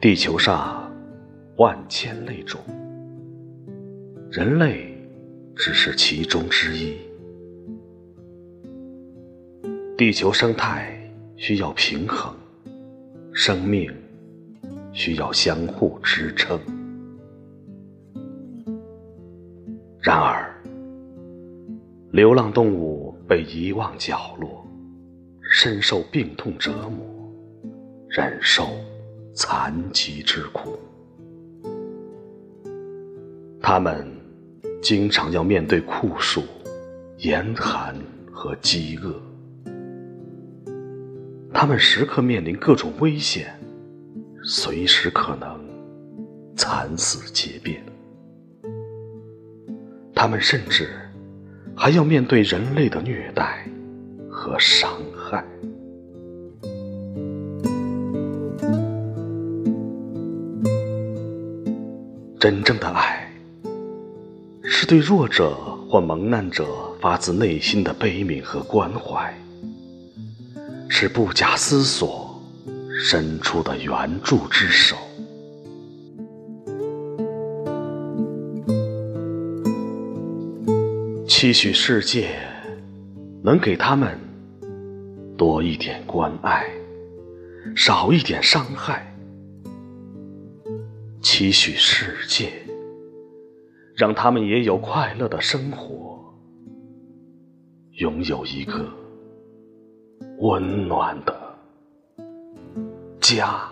地球上万千类种，人类只是其中之一。地球生态需要平衡，生命需要相互。支撑。然而，流浪动物被遗忘角落，深受病痛折磨，忍受残疾之苦。它们经常要面对酷暑、严寒和饥饿，它们时刻面临各种危险，随时可能惨死结变。他们甚至还要面对人类的虐待和伤害。真正的爱，是对弱者或蒙难者发自内心的悲悯和关怀，是不假思索伸出的援助之手。期许世界能给他们多一点关爱，少一点伤害。期许世界让他们也有快乐的生活，拥有一个温暖的家。